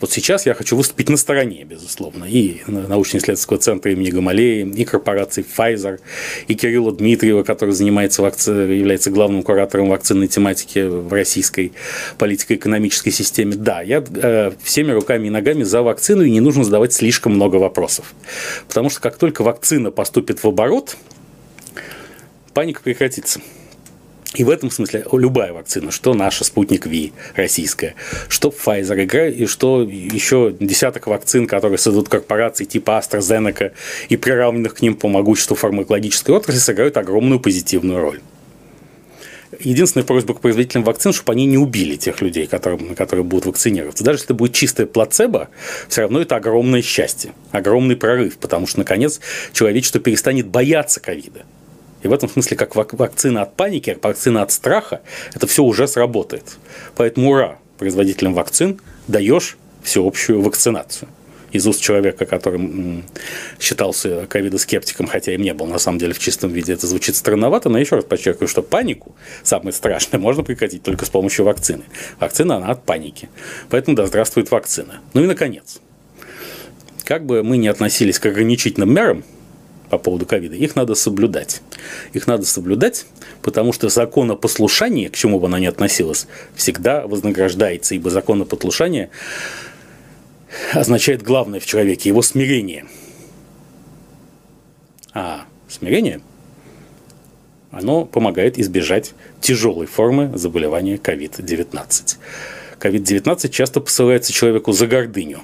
Вот сейчас я хочу выступить на стороне, безусловно, и научно-исследовательского центра имени Гамалеи, и корпорации Pfizer, и Кирилла Дмитриева, который занимается вакци... является главным куратором вакцинной тематики в российской политико-экономической системе. Да, я э, всеми руками и ногами за вакцину, и не нужно задавать слишком много вопросов. Потому что как только вакцина поступит в оборот, паника прекратится. И в этом смысле любая вакцина, что наша спутник Ви российская, что Pfizer играет, и что еще десяток вакцин, которые создают корпорации типа AstraZeneca и приравненных к ним по могуществу фармакологической отрасли, сыграют огромную позитивную роль. Единственная просьба к производителям вакцин, чтобы они не убили тех людей, которые, которые будут вакцинироваться. Даже если это будет чистое плацебо, все равно это огромное счастье, огромный прорыв, потому что, наконец, человечество перестанет бояться ковида. И в этом смысле, как вакцина от паники, как вакцина от страха, это все уже сработает. Поэтому ура производителям вакцин, даешь всеобщую вакцинацию. Из уст человека, который считался ковидоскептиком, хотя им не был на самом деле в чистом виде, это звучит странновато, но еще раз подчеркиваю, что панику, самое страшное, <laughs> можно прекратить только с помощью вакцины. Вакцина, она от паники. Поэтому да, здравствует вакцина. Ну и наконец, как бы мы ни относились к ограничительным мерам, по поводу ковида, их надо соблюдать. Их надо соблюдать, потому что законопослушание, к чему бы оно ни относилось, всегда вознаграждается, ибо законопослушание означает главное в человеке, его смирение. А смирение, оно помогает избежать тяжелой формы заболевания COVID-19. COVID-19 часто посылается человеку за гордыню.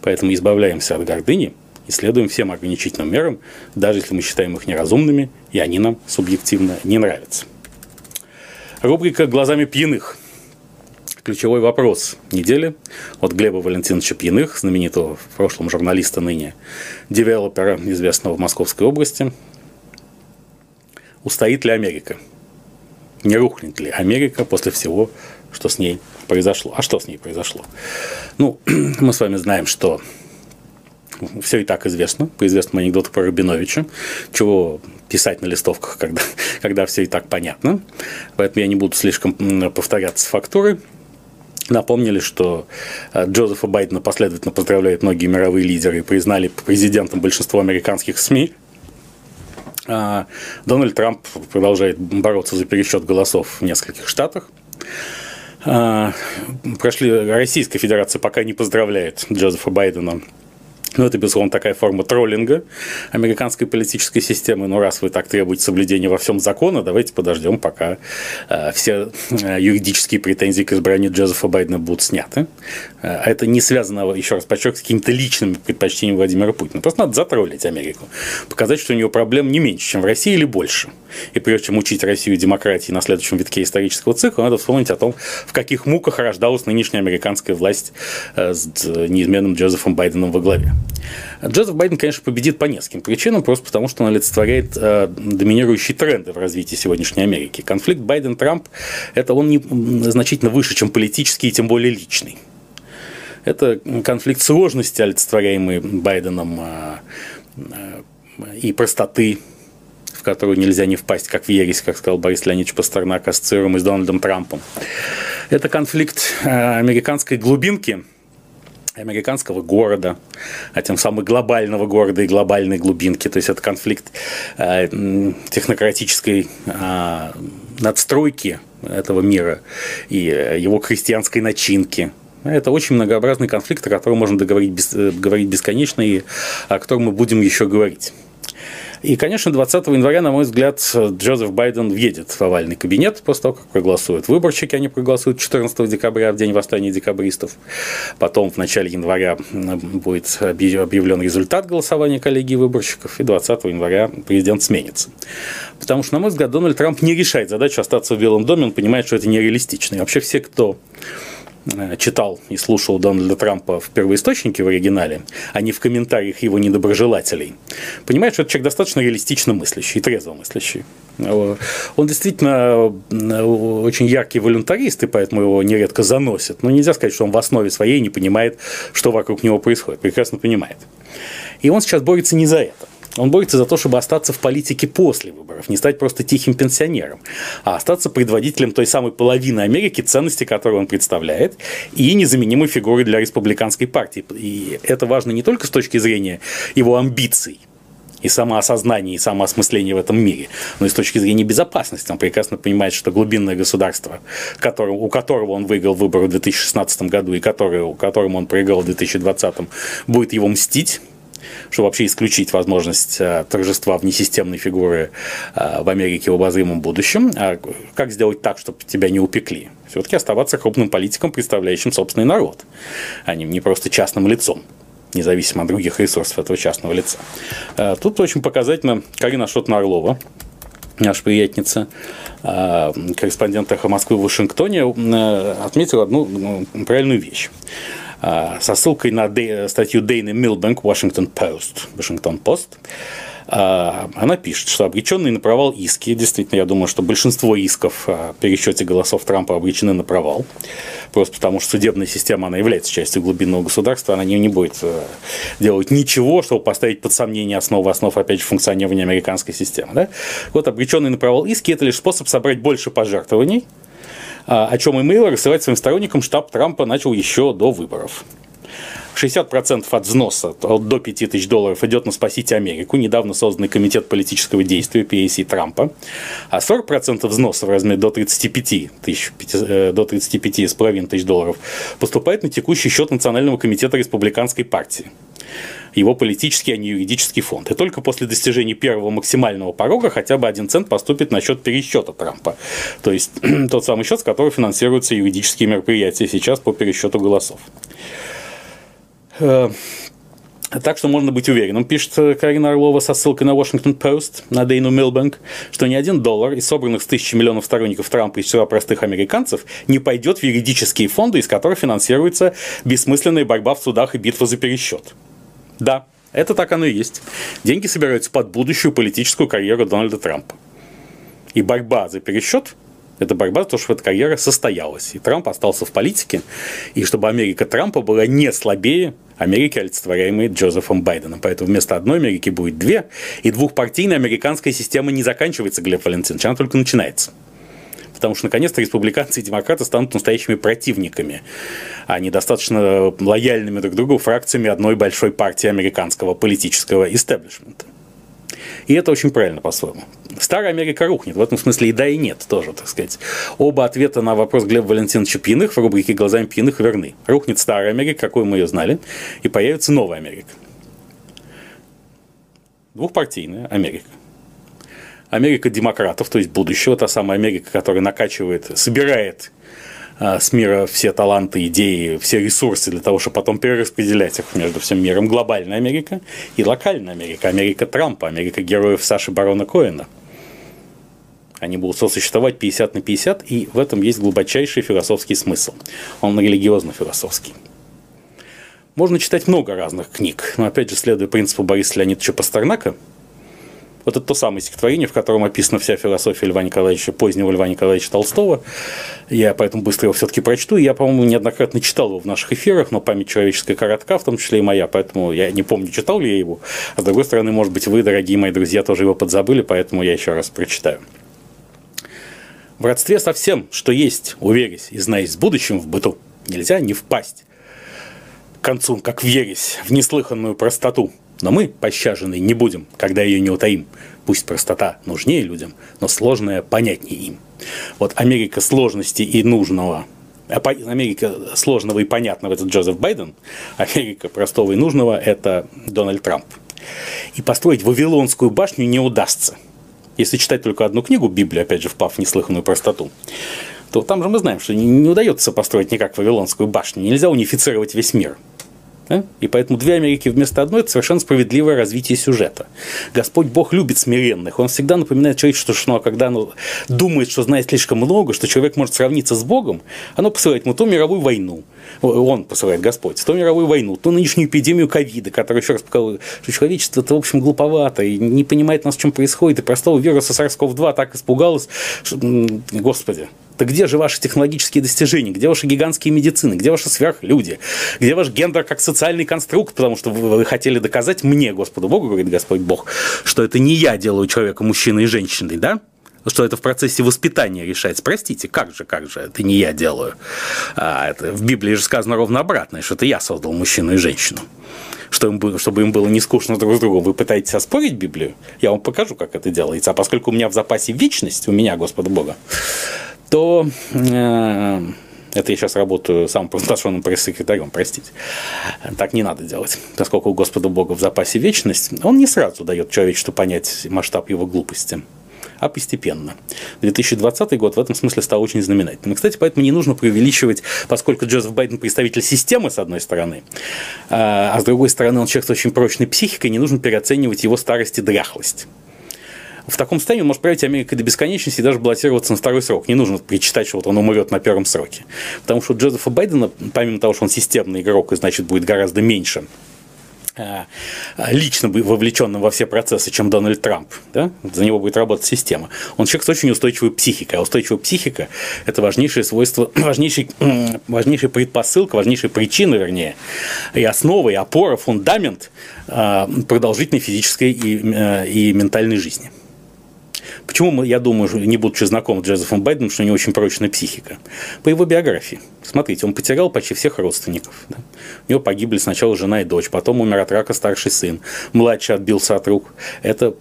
Поэтому избавляемся от гордыни и следуем всем ограничительным мерам, даже если мы считаем их неразумными, и они нам субъективно не нравятся. Рубрика «Глазами пьяных». Ключевой вопрос недели от Глеба Валентиновича Пьяных, знаменитого в прошлом журналиста, ныне девелопера, известного в Московской области. Устоит ли Америка? Не рухнет ли Америка после всего, что с ней произошло? А что с ней произошло? Ну, <clears throat> мы с вами знаем, что все и так известно, по известному анекдоту про Рабиновича, чего писать на листовках, когда, <laughs> когда все и так понятно. Поэтому я не буду слишком повторяться с фактурой. Напомнили, что э, Джозефа Байдена последовательно поздравляют многие мировые лидеры и признали президентом большинство американских СМИ. А Дональд Трамп продолжает бороться за пересчет голосов в нескольких штатах. А, прошли Российская Федерация пока не поздравляет Джозефа Байдена ну, это, безусловно, такая форма троллинга американской политической системы. Но раз вы так требуете соблюдения во всем закона, давайте подождем, пока э, все э, юридические претензии к избранию Джозефа Байдена будут сняты. Э, это не связано, еще раз подчеркиваю, с какими-то личными предпочтениями Владимира Путина. Просто надо затроллить Америку. Показать, что у него проблем не меньше, чем в России или больше. И прежде чем учить Россию демократии на следующем витке исторического цикла, надо вспомнить о том, в каких муках рождалась нынешняя американская власть с неизменным Джозефом Байденом во главе. Джозеф Байден, конечно, победит по нескольким причинам, просто потому что он олицетворяет э, доминирующие тренды в развитии сегодняшней Америки. Конфликт Байден-Трамп – это он не, значительно выше, чем политический и тем более личный. Это конфликт сложности, олицетворяемый Байденом, э, э, и простоты, в которую нельзя не впасть, как в ересь, как сказал Борис Леонидович Пастернак, ассоциируемый с Дональдом Трампом. Это конфликт э, американской глубинки – американского города, а тем самым глобального города и глобальной глубинки. То есть это конфликт э, технократической э, надстройки этого мира и его крестьянской начинки. Это очень многообразный конфликт, о котором можно договорить, э, говорить бесконечно и о котором мы будем еще говорить. И, конечно, 20 января, на мой взгляд, Джозеф Байден въедет в овальный кабинет после того, как проголосуют выборщики. Они проголосуют 14 декабря, в день восстания декабристов. Потом в начале января будет объявлен результат голосования коллегии выборщиков. И 20 января президент сменится. Потому что, на мой взгляд, Дональд Трамп не решает задачу остаться в Белом доме. Он понимает, что это нереалистично. И вообще все, кто читал и слушал Дональда Трампа в первоисточнике в оригинале, а не в комментариях его недоброжелателей, понимает, что это человек достаточно реалистично мыслящий трезво мыслящий. Э, он действительно э, очень яркий волюнтарист, и поэтому его нередко заносят. Но нельзя сказать, что он в основе своей не понимает, что вокруг него происходит. Прекрасно понимает. И он сейчас борется не за это. Он борется за то, чтобы остаться в политике после выборов, не стать просто тихим пенсионером, а остаться предводителем той самой половины Америки, ценности которую он представляет, и незаменимой фигурой для республиканской партии. И это важно не только с точки зрения его амбиций, и самоосознания, и самоосмысления в этом мире. Но и с точки зрения безопасности он прекрасно понимает, что глубинное государство, которое, у которого он выиграл выборы в 2016 году и которое, которому он проиграл в 2020, будет его мстить, чтобы вообще исключить возможность э, торжества внесистемной фигуры э, в Америке в обозримом будущем. А как сделать так, чтобы тебя не упекли? Все-таки оставаться крупным политиком, представляющим собственный народ, а не, просто частным лицом независимо от других ресурсов этого частного лица. Э, тут очень показательно Карина Шотна-Орлова, наша приятница, корреспондент «Эхо Москвы» в Вашингтоне, отметила одну ну, правильную вещь. А, со ссылкой на статью Дейны Милбэнк Washington Post, Washington Post, а, она пишет, что обреченные на провал иски, действительно, я думаю, что большинство исков о пересчете голосов Трампа обречены на провал, просто потому что судебная система, она является частью глубинного государства, она не, не будет э, делать ничего, чтобы поставить под сомнение основы основ, опять же, функционирования американской системы. Да? Вот обреченные на провал иски – это лишь способ собрать больше пожертвований, о чем имейл рассылать своим сторонникам штаб Трампа начал еще до выборов. 60% от взноса до 5 тысяч долларов идет на «Спасите Америку», недавно созданный комитет политического действия PAC Трампа, а 40% взноса в размере до 35 тысяч, э, до 35,5 тысяч долларов поступает на текущий счет Национального комитета Республиканской партии его политический, а не юридический фонд. И только после достижения первого максимального порога хотя бы один цент поступит на счет пересчета Трампа. То есть <clears throat> тот самый счет, с которого финансируются юридические мероприятия сейчас по пересчету голосов. Э, так что можно быть уверенным, пишет Карина Орлова со ссылкой на Washington Post, на Дейну Милбанк, что ни один доллар из собранных с тысячи миллионов сторонников Трампа из числа простых американцев не пойдет в юридические фонды, из которых финансируется бессмысленная борьба в судах и битва за пересчет. Да, это так оно и есть. Деньги собираются под будущую политическую карьеру Дональда Трампа. И борьба за пересчет – это борьба за то, чтобы эта карьера состоялась. И Трамп остался в политике. И чтобы Америка Трампа была не слабее Америки, олицетворяемой Джозефом Байденом. Поэтому вместо одной Америки будет две. И двухпартийная американская система не заканчивается, Глеб Валентинович, она только начинается потому что наконец-то республиканцы и демократы станут настоящими противниками, а не достаточно лояльными друг другу фракциями одной большой партии американского политического истеблишмента. И это очень правильно по-своему. Старая Америка рухнет. В этом смысле и да, и нет тоже, так сказать. Оба ответа на вопрос Глеба Валентиновича Пьяных в рубрике «Глазами пьяных» верны. Рухнет старая Америка, какой мы ее знали, и появится новая Америка. Двухпартийная Америка – Америка демократов, то есть будущего, та самая Америка, которая накачивает, собирает с мира все таланты, идеи, все ресурсы для того, чтобы потом перераспределять их между всем миром. Глобальная Америка и локальная Америка. Америка Трампа, Америка героев Саши Барона Коэна. Они будут сосуществовать 50 на 50, и в этом есть глубочайший философский смысл. Он религиозно-философский. Можно читать много разных книг, но опять же, следуя принципу Бориса Леонидовича Пастернака – вот это то самое стихотворение, в котором описана вся философия Льва Николаевича, позднего Льва Николаевича Толстого. Я поэтому быстро его все-таки прочту. Я, по-моему, неоднократно читал его в наших эфирах, но память человеческая коротка, в том числе и моя, поэтому я не помню, читал ли я его. А с другой стороны, может быть, вы, дорогие мои друзья, тоже его подзабыли, поэтому я еще раз прочитаю. В родстве со всем, что есть, уверясь и знаясь с будущим в быту, нельзя не впасть к концу, как в в неслыханную простоту – но мы, пощаженные, не будем, когда ее не утаим. Пусть простота нужнее людям, но сложное понятнее им. Вот Америка сложности и нужного а Америка сложного и понятного – это Джозеф Байден, Америка простого и нужного – это Дональд Трамп. И построить Вавилонскую башню не удастся. Если читать только одну книгу, Библию, опять же, впав в неслыханную простоту, то там же мы знаем, что не удается построить никак Вавилонскую башню, нельзя унифицировать весь мир – да? И поэтому две Америки вместо одной – это совершенно справедливое развитие сюжета. Господь Бог любит смиренных. Он всегда напоминает человечеству, что ну, а когда оно думает, что знает слишком много, что человек может сравниться с Богом, оно посылает ему то мировую войну, он посылает Господь, то мировую войну, то нынешнюю эпидемию ковида, которая еще раз показала, что человечество это, в общем, глуповато и не понимает нас, чем происходит, и простого вируса SARS-CoV-2 так испугалось, что, господи, так где же ваши технологические достижения? Где ваши гигантские медицины? Где ваши сверхлюди? Где ваш гендер как социальный конструкт? Потому что вы, вы хотели доказать мне, Господу Богу, говорит Господь Бог, что это не я делаю человека мужчиной и женщиной, да? что это в процессе воспитания решается. Простите, как же, как же, это не я делаю. А, это в Библии же сказано ровно обратное, что это я создал мужчину и женщину. Что им, чтобы им было не скучно друг с другом. Вы пытаетесь оспорить Библию? Я вам покажу, как это делается. А поскольку у меня в запасе вечность, у меня, Господа Бога, то э, это я сейчас работаю самым провозглашенным пресс-секретарем, простите. Так не надо делать. Поскольку у Господа Бога в запасе вечность, он не сразу дает человечеству понять масштаб его глупости а постепенно. 2020 год в этом смысле стал очень знаменательным. И, кстати, поэтому не нужно преувеличивать, поскольку Джозеф Байден представитель системы, с одной стороны, а, а с другой стороны он человек с очень прочной психикой, не нужно переоценивать его старость и дряхлость в таком состоянии он может править Америкой до бесконечности и даже баллотироваться на второй срок. Не нужно причитать, что вот он умрет на первом сроке. Потому что у Джозефа Байдена, помимо того, что он системный игрок и значит будет гораздо меньше э, лично вовлеченным во все процессы, чем Дональд Трамп. Да? За него будет работать система. Он человек с очень устойчивой психикой. А устойчивая психика – это важнейшее свойство, <clears throat> важнейший, <clears throat> важнейшая предпосылка, важнейшая причина, вернее, и основа, и опора, фундамент э, продолжительной физической и, э, и ментальной жизни. Почему, я думаю, не будучи знаком с Джозефом Байденом, что у него очень прочная психика? По его биографии. Смотрите, он потерял почти всех родственников. Да? У него погибли сначала жена и дочь, потом умер от рака старший сын, младший отбился от рук. Это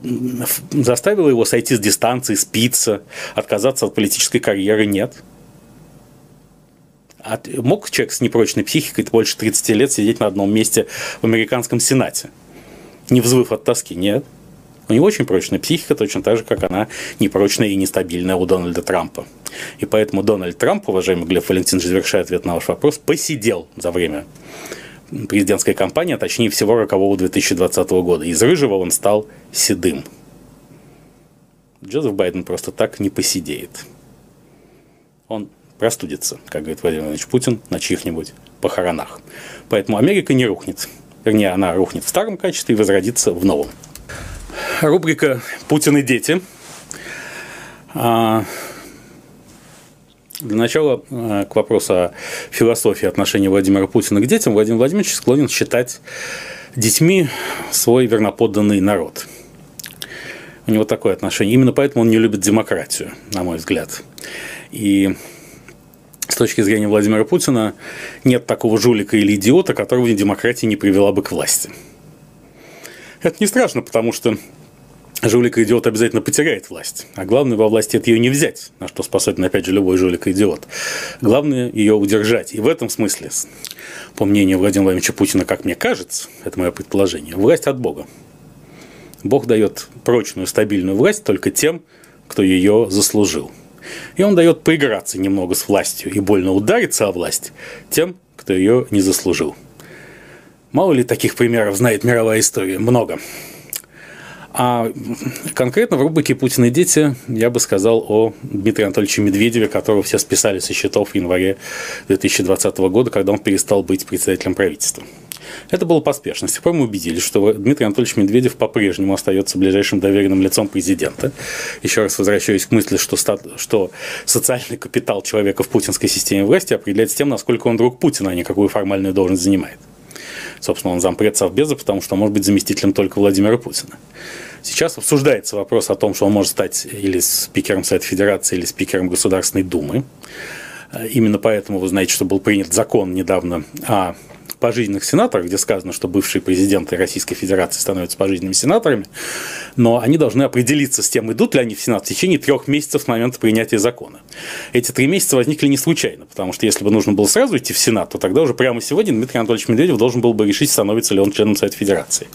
заставило его сойти с дистанции, спиться, отказаться от политической карьеры? Нет. От, мог человек с непрочной психикой больше 30 лет сидеть на одном месте в американском Сенате, не взвыв от тоски? Нет. У него очень прочная психика, точно так же, как она непрочная и нестабильная у Дональда Трампа. И поэтому Дональд Трамп, уважаемый Глеб Валентинович, завершая ответ на ваш вопрос, посидел за время президентской кампании, а точнее всего рокового 2020 года. Из рыжего он стал седым. Джозеф Байден просто так не посидеет. Он простудится, как говорит Владимир Владимирович Путин, на чьих-нибудь похоронах. Поэтому Америка не рухнет. Вернее, она рухнет в старом качестве и возродится в новом. Рубрика «Путин и дети». А, для начала а, к вопросу о философии отношения Владимира Путина к детям. Владимир Владимирович склонен считать детьми свой верноподданный народ. У него такое отношение. Именно поэтому он не любит демократию, на мой взгляд. И с точки зрения Владимира Путина нет такого жулика или идиота, которого демократия не привела бы к власти. Это не страшно, потому что жулик и идиот обязательно потеряет власть. А главное во власти это ее не взять, на что способен, опять же, любой жулик и идиот. Главное ее удержать. И в этом смысле, по мнению Владимира Владимировича Путина, как мне кажется, это мое предположение, власть от Бога. Бог дает прочную, стабильную власть только тем, кто ее заслужил. И он дает поиграться немного с властью и больно удариться о власть тем, кто ее не заслужил. Мало ли таких примеров знает мировая история? Много. А конкретно в рубрике «Путин и дети» я бы сказал о Дмитрии Анатольевиче Медведеве, которого все списали со счетов в январе 2020 года, когда он перестал быть председателем правительства. Это было поспешно. С тех пор мы убедились, что Дмитрий Анатольевич Медведев по-прежнему остается ближайшим доверенным лицом президента. Еще раз возвращаюсь к мысли, что, стат, что социальный капитал человека в путинской системе власти определяется тем, насколько он друг Путина, а не какую формальную должность занимает. Собственно, он зампред Совбеза, потому что он может быть заместителем только Владимира Путина. Сейчас обсуждается вопрос о том, что он может стать или спикером Совета Федерации, или спикером Государственной Думы. Именно поэтому вы знаете, что был принят закон недавно о пожизненных сенаторах, где сказано, что бывшие президенты Российской Федерации становятся пожизненными сенаторами, но они должны определиться с тем, идут ли они в Сенат в течение трех месяцев с момента принятия закона. Эти три месяца возникли не случайно, потому что если бы нужно было сразу идти в Сенат, то тогда уже прямо сегодня Дмитрий Анатольевич Медведев должен был бы решить, становится ли он членом Совета Федерации.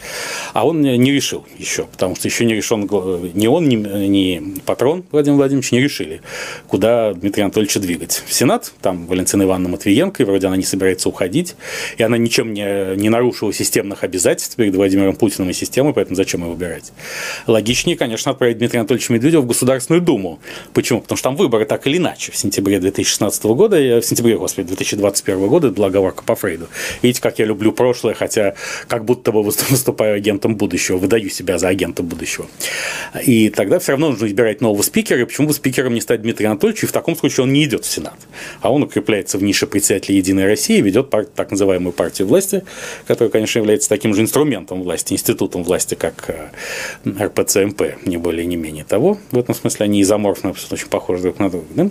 А он не решил еще, потому что еще не решен ни он, ни, ни патрон Владимир Владимирович не решили, куда Дмитрия Анатольевича двигать. В Сенат, там Валентина Ивановна Матвиенко, и вроде она не собирается уходить, и она ничем не, не нарушила системных обязательств перед Владимиром Путиным и системой, поэтому зачем его выбирать? Логичнее, конечно, отправить Дмитрия Анатольевича Медведева в Государственную Думу. Почему? Потому что там выборы так или иначе. В сентябре 2016 года, в сентябре, господи, 2021 года, была по Фрейду. Видите, как я люблю прошлое, хотя как будто бы выступаю агентом будущего, выдаю себя за агента будущего. И тогда все равно нужно избирать нового спикера, и почему бы спикером не стать Дмитрий Анатольевич, и в таком случае он не идет в Сенат, а он укрепляется в нише председателя Единой России и ведет так называемую партию партию власти, которая, конечно, является таким же инструментом власти, институтом власти, как э, РПЦМП, не более, не менее того. В этом смысле они изоморфно, очень похожи друг на друга. Да?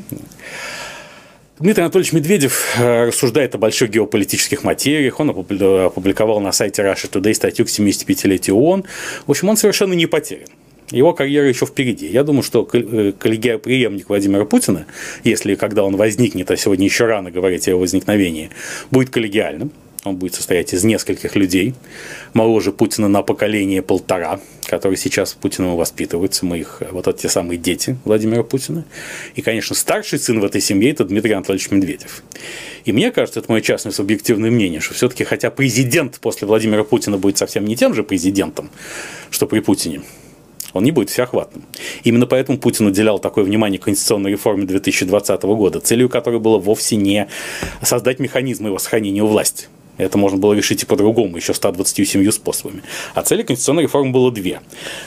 Дмитрий Анатольевич Медведев э, рассуждает о больших геополитических материях. Он опубликовал на сайте Russia Today статью к 75-летию ООН. В общем, он совершенно не потерян. Его карьера еще впереди. Я думаю, что э, коллегия преемник Владимира Путина, если когда он возникнет, а сегодня еще рано говорить о его возникновении, будет коллегиальным. Он будет состоять из нескольких людей, моложе Путина на поколение полтора, которые сейчас Путиным воспитываются, мы их, вот эти самые дети Владимира Путина. И, конечно, старший сын в этой семье – это Дмитрий Анатольевич Медведев. И мне кажется, это мое частное субъективное мнение, что все-таки, хотя президент после Владимира Путина будет совсем не тем же президентом, что при Путине, он не будет всеохватным. Именно поэтому Путин уделял такое внимание конституционной реформе 2020 года, целью которой было вовсе не создать механизмы его сохранения у власти, это можно было решить и по-другому, еще 127 способами. А цели конституционной реформы было две.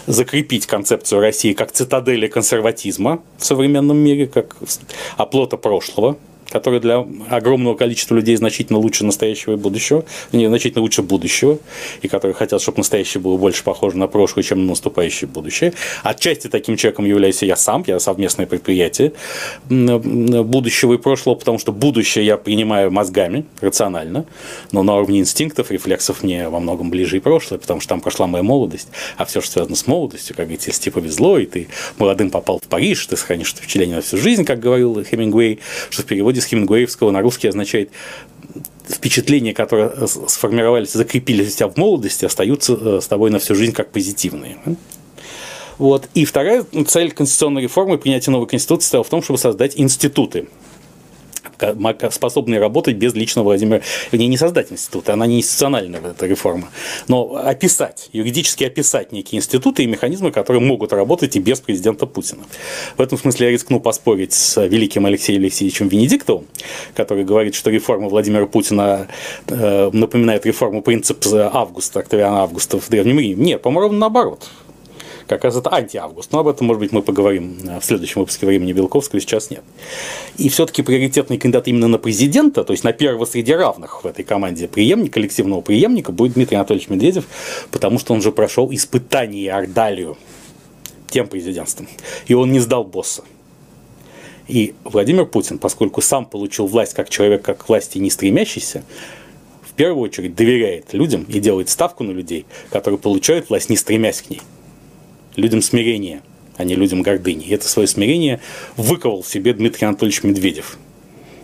Закрепить концепцию России как цитадели консерватизма в современном мире, как оплота прошлого, который для огромного количества людей значительно лучше настоящего и будущего, не значительно лучше будущего, и которые хотят, чтобы настоящее было больше похоже на прошлое, чем на наступающее будущее. Отчасти таким человеком являюсь я сам, я совместное предприятие будущего и прошлого, потому что будущее я принимаю мозгами, рационально, но на уровне инстинктов, рефлексов мне во многом ближе и прошлое, потому что там прошла моя молодость, а все, что связано с молодостью, как говорится, если тебе повезло, и ты молодым попал в Париж, ты сохранишь впечатление на всю жизнь, как говорил Хемингуэй, что в переводе переводе с Хемингуэевского на русский означает впечатления, которые сформировались, закрепились у тебя в молодости, остаются э, с тобой на всю жизнь как позитивные. Вот. И вторая цель конституционной реформы принятия новой конституции стояла в том, чтобы создать институты способные работать без личного Владимира, вернее, не создать институты, она не институциональная, эта реформа, но описать, юридически описать некие институты и механизмы, которые могут работать и без президента Путина. В этом смысле я рискну поспорить с великим Алексеем Алексеевичем Венедиктовым, который говорит, что реформа Владимира Путина э, напоминает реформу принципа Августа, Октавиана Августа в Древнем Риме. Нет, по-моему, наоборот как раз это анти-август. Но об этом, может быть, мы поговорим э, в следующем выпуске времени Белковского, сейчас нет. И все-таки приоритетный кандидат именно на президента, то есть на первого среди равных в этой команде преемник, коллективного преемника будет Дмитрий Анатольевич Медведев, потому что он же прошел испытание Ордалию тем президентством. И он не сдал босса. И Владимир Путин, поскольку сам получил власть как человек, как власти не стремящийся, в первую очередь доверяет людям и делает ставку на людей, которые получают власть, не стремясь к ней людям смирения, а не людям гордыни. И это свое смирение выковал в себе Дмитрий Анатольевич Медведев,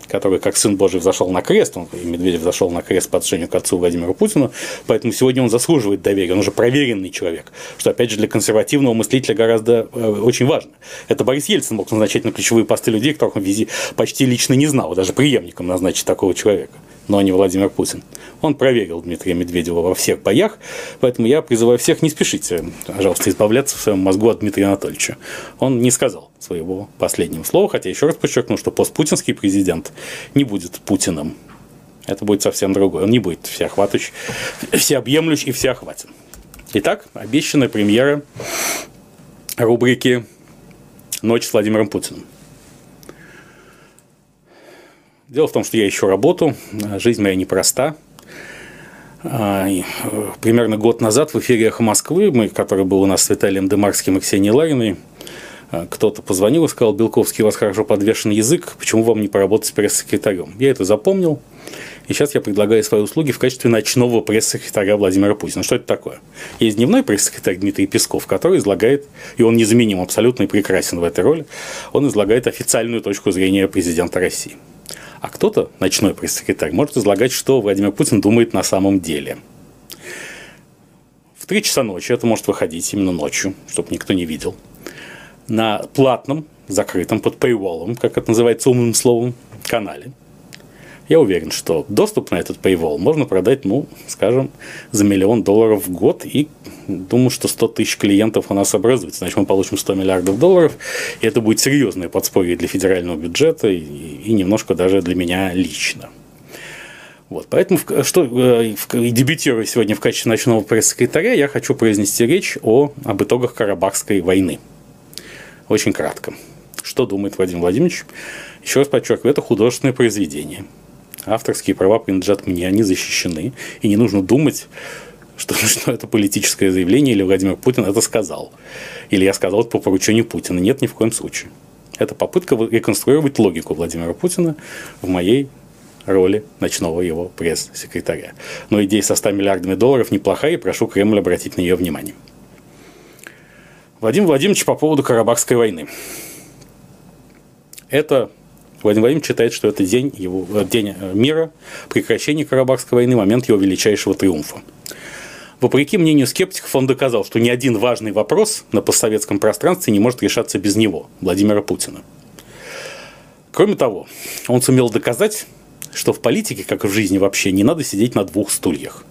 который как сын Божий взошел на крест, он, и Медведев зашел на крест по отношению к отцу Владимиру Путину, поэтому сегодня он заслуживает доверия, он уже проверенный человек, что, опять же, для консервативного мыслителя гораздо э, очень важно. Это Борис Ельцин мог назначать на ключевые посты людей, которых он вези почти лично не знал, даже преемником назначить такого человека но не Владимир Путин. Он проверил Дмитрия Медведева во всех боях, поэтому я призываю всех не спешите, пожалуйста, избавляться в своем мозгу от Дмитрия Анатольевича. Он не сказал своего последнего слова, хотя еще раз подчеркну, что постпутинский президент не будет Путиным. Это будет совсем другой. Он не будет всеохватывающий, всеобъемлющий и всеохватен. Итак, обещанная премьера рубрики «Ночь с Владимиром Путиным». Дело в том, что я ищу работу, жизнь моя непроста. А, э, примерно год назад в эфире «Эхо Москвы», мы, который был у нас с Виталием Демарским и Ксенией Лариной, а, кто-то позвонил и сказал, Белковский, у вас хорошо подвешен язык, почему вам не поработать с пресс-секретарем? Я это запомнил, и сейчас я предлагаю свои услуги в качестве ночного пресс-секретаря Владимира Путина. Что это такое? Есть дневной пресс-секретарь Дмитрий Песков, который излагает, и он незаменим абсолютно и прекрасен в этой роли, он излагает официальную точку зрения президента России. А кто-то, ночной пресс-секретарь, может излагать, что Владимир Путин думает на самом деле. В 3 часа ночи это может выходить именно ночью, чтобы никто не видел. На платном, закрытом, под paywall, как это называется умным словом, канале. Я уверен, что доступ на этот paywall можно продать, ну, скажем, за миллион долларов в год и думаю, что 100 тысяч клиентов у нас образуется, значит, мы получим 100 миллиардов долларов, и это будет серьезное подспорье для федерального бюджета и, и немножко даже для меня лично. Вот, поэтому, что, э, дебютируя сегодня в качестве ночного пресс-секретаря, я хочу произнести речь о, об итогах Карабахской войны. Очень кратко. Что думает Владимир Владимирович? Еще раз подчеркиваю, это художественное произведение. Авторские права принадлежат мне, они защищены. И не нужно думать, что, <laughs> что это политическое заявление, или Владимир Путин это сказал. Или я сказал это по поручению Путина. Нет, ни в коем случае. Это попытка реконструировать логику Владимира Путина в моей роли ночного его пресс-секретаря. Но идея со 100 миллиардами долларов неплохая, и прошу Кремль обратить на нее внимание. Владимир Владимирович по поводу Карабахской войны. Это Владимир Владимирович считает, что это день, его, день мира, прекращение Карабахской войны, момент его величайшего триумфа. Вопреки мнению скептиков, он доказал, что ни один важный вопрос на постсоветском пространстве не может решаться без него, Владимира Путина. Кроме того, он сумел доказать, что в политике, как и в жизни вообще, не надо сидеть на двух стульях.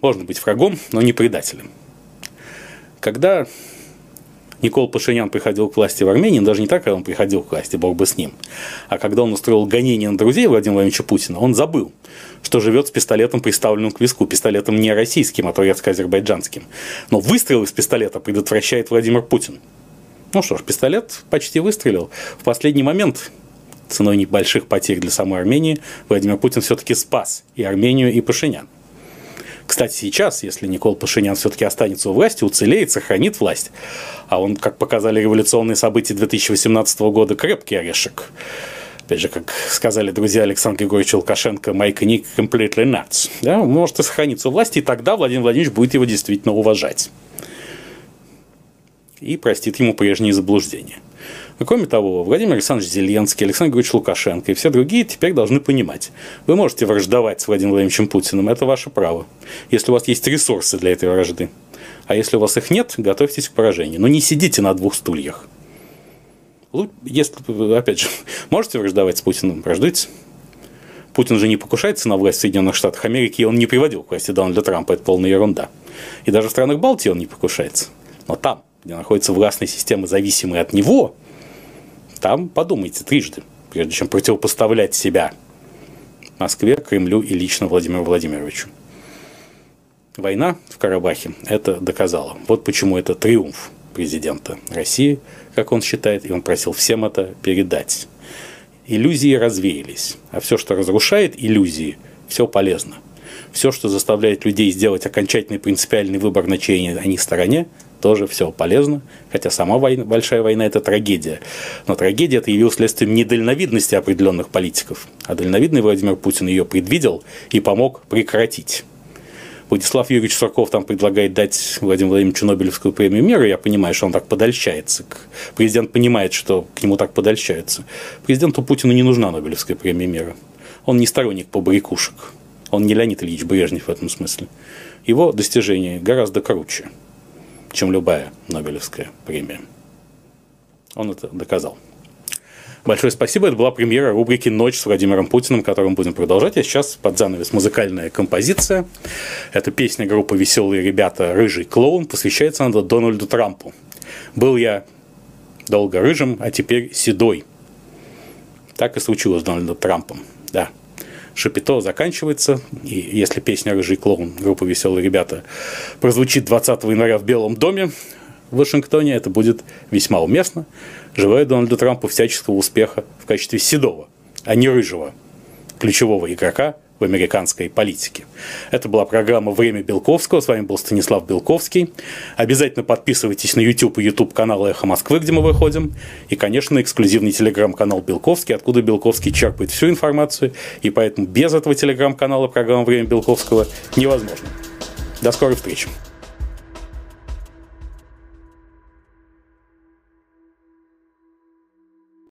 Можно быть врагом, но не предателем. Когда Никол Пашинян приходил к власти в Армении, даже не так, когда он приходил к власти, бог бы с ним, а когда он устроил гонение на друзей Владимира Владимировича Путина, он забыл, что живет с пистолетом, приставленным к виску, пистолетом не российским, а турецко-азербайджанским. Но выстрел из пистолета предотвращает Владимир Путин. Ну что ж, пистолет почти выстрелил. В последний момент ценой небольших потерь для самой Армении, Владимир Путин все-таки спас и Армению, и Пашинян. Кстати, сейчас, если Никол Пашинян все-таки останется у власти, уцелеет, сохранит власть, а он, как показали революционные события 2018 года, крепкий орешек. Опять же, как сказали друзья Александра Григорьевича Лукашенко, Майка Ник completely nuts. Да, может и сохраниться у власти, и тогда Владимир Владимирович будет его действительно уважать. И простит ему прежние заблуждения. Кроме того, Владимир Александрович Зеленский, Александр Григорьевич Лукашенко и все другие теперь должны понимать, вы можете враждовать с Владимиром Владимировичем Путиным, это ваше право, если у вас есть ресурсы для этой вражды. А если у вас их нет, готовьтесь к поражению. Но не сидите на двух стульях. Если, опять же, <laughs> можете враждовать с Путиным, враждуйте. Путин же не покушается на власть в Соединенных Штатах Америки, и он не приводил к власти Дональда Трампа, это полная ерунда. И даже в странах Балтии он не покушается. Но там, где находятся властные системы, зависимые от него, там подумайте трижды, прежде чем противопоставлять себя Москве, Кремлю и лично Владимиру Владимировичу. Война в Карабахе это доказала. Вот почему это триумф президента России, как он считает, и он просил всем это передать. Иллюзии развеялись, а все, что разрушает иллюзии, все полезно. Все, что заставляет людей сделать окончательный принципиальный выбор, на чьей они стороне, тоже все полезно, хотя сама война, большая война – это трагедия. Но трагедия это явилась следствием недальновидности определенных политиков. А дальновидный Владимир Путин ее предвидел и помог прекратить. Владислав Юрьевич Сурков там предлагает дать Владимиру Владимировичу Нобелевскую премию мира. Я понимаю, что он так подольщается. Президент понимает, что к нему так подольщаются. Президенту Путину не нужна Нобелевская премия мира. Он не сторонник побрякушек. Он не Леонид Ильич Брежнев в этом смысле. Его достижения гораздо круче чем любая Нобелевская премия. Он это доказал. Большое спасибо. Это была премьера рубрики «Ночь с Владимиром Путиным», которую мы будем продолжать. А сейчас под занавес музыкальная композиция. Это песня группы «Веселые ребята. Рыжий клоун». Посвящается она Дональду Трампу. Был я долго рыжим, а теперь седой. Так и случилось с Дональдом Трампом. Да. Шапито заканчивается, и если песня «Рыжий клоун» группы «Веселые ребята» прозвучит 20 января в Белом доме в Вашингтоне, это будет весьма уместно. Желаю Дональду Трампу всяческого успеха в качестве седого, а не рыжего ключевого игрока в американской политике. Это была программа «Время Белковского». С вами был Станислав Белковский. Обязательно подписывайтесь на YouTube и YouTube канал «Эхо Москвы», где мы выходим. И, конечно, эксклюзивный телеграм-канал Белковский, откуда Белковский черпает всю информацию. И поэтому без этого телеграм-канала программа «Время Белковского» невозможно. До скорой встречи.